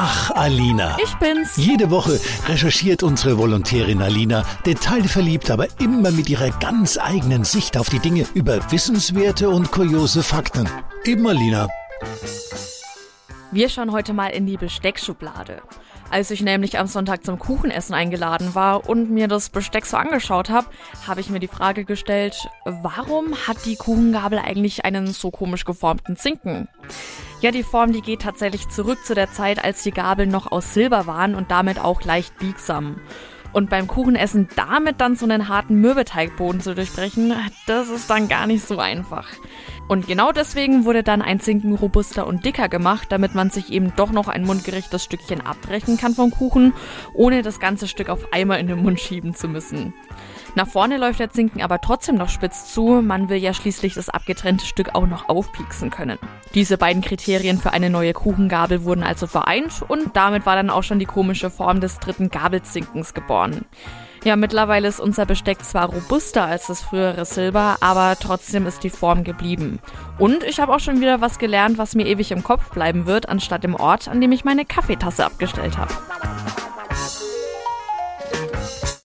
Ach, Alina. Ich bin's. Jede Woche recherchiert unsere Volontärin Alina, detailverliebt, aber immer mit ihrer ganz eigenen Sicht auf die Dinge über wissenswerte und kuriose Fakten. Eben Alina. Wir schauen heute mal in die Besteckschublade. Als ich nämlich am Sonntag zum Kuchenessen eingeladen war und mir das Besteck so angeschaut habe, habe ich mir die Frage gestellt, warum hat die Kuchengabel eigentlich einen so komisch geformten Zinken? Ja, die Form, die geht tatsächlich zurück zu der Zeit, als die Gabeln noch aus Silber waren und damit auch leicht biegsam. Und beim Kuchenessen damit dann so einen harten Mürbeteigboden zu durchbrechen, das ist dann gar nicht so einfach. Und genau deswegen wurde dann ein Zinken robuster und dicker gemacht, damit man sich eben doch noch ein mundgerechtes Stückchen abbrechen kann vom Kuchen, ohne das ganze Stück auf einmal in den Mund schieben zu müssen. Nach vorne läuft der Zinken aber trotzdem noch spitz zu, man will ja schließlich das abgetrennte Stück auch noch aufpieksen können. Diese beiden Kriterien für eine neue Kuchengabel wurden also vereint und damit war dann auch schon die komische Form des dritten Gabelzinkens geboren. Ja, mittlerweile ist unser Besteck zwar robuster als das frühere Silber, aber trotzdem ist die Form geblieben. Und ich habe auch schon wieder was gelernt, was mir ewig im Kopf bleiben wird, anstatt im Ort, an dem ich meine Kaffeetasse abgestellt habe.